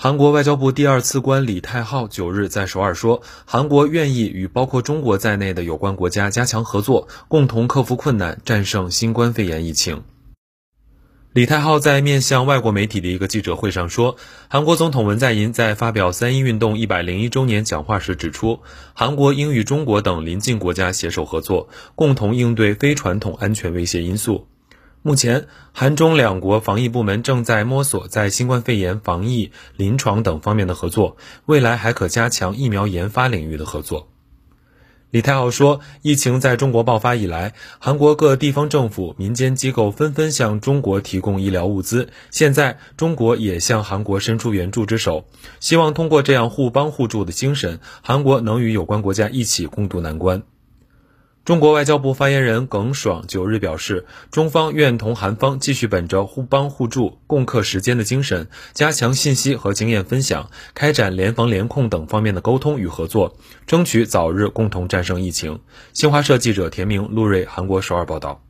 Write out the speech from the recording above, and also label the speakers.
Speaker 1: 韩国外交部第二次官李泰浩九日在首尔说，韩国愿意与包括中国在内的有关国家加强合作，共同克服困难，战胜新冠肺炎疫情。李泰浩在面向外国媒体的一个记者会上说，韩国总统文在寅在发表三一运动一百零一周年讲话时指出，韩国应与中国等邻近国家携手合作，共同应对非传统安全威胁因素。目前，韩中两国防疫部门正在摸索在新冠肺炎防疫、临床等方面的合作，未来还可加强疫苗研发领域的合作。李太浩说，疫情在中国爆发以来，韩国各地方政府、民间机构纷纷向中国提供医疗物资，现在中国也向韩国伸出援助之手，希望通过这样互帮互助的精神，韩国能与有关国家一起共度难关。中国外交部发言人耿爽九日表示，中方愿同韩方继续本着互帮互助、共克时艰的精神，加强信息和经验分享，开展联防联控等方面的沟通与合作，争取早日共同战胜疫情。新华社记者田明、陆睿，韩国首尔报道。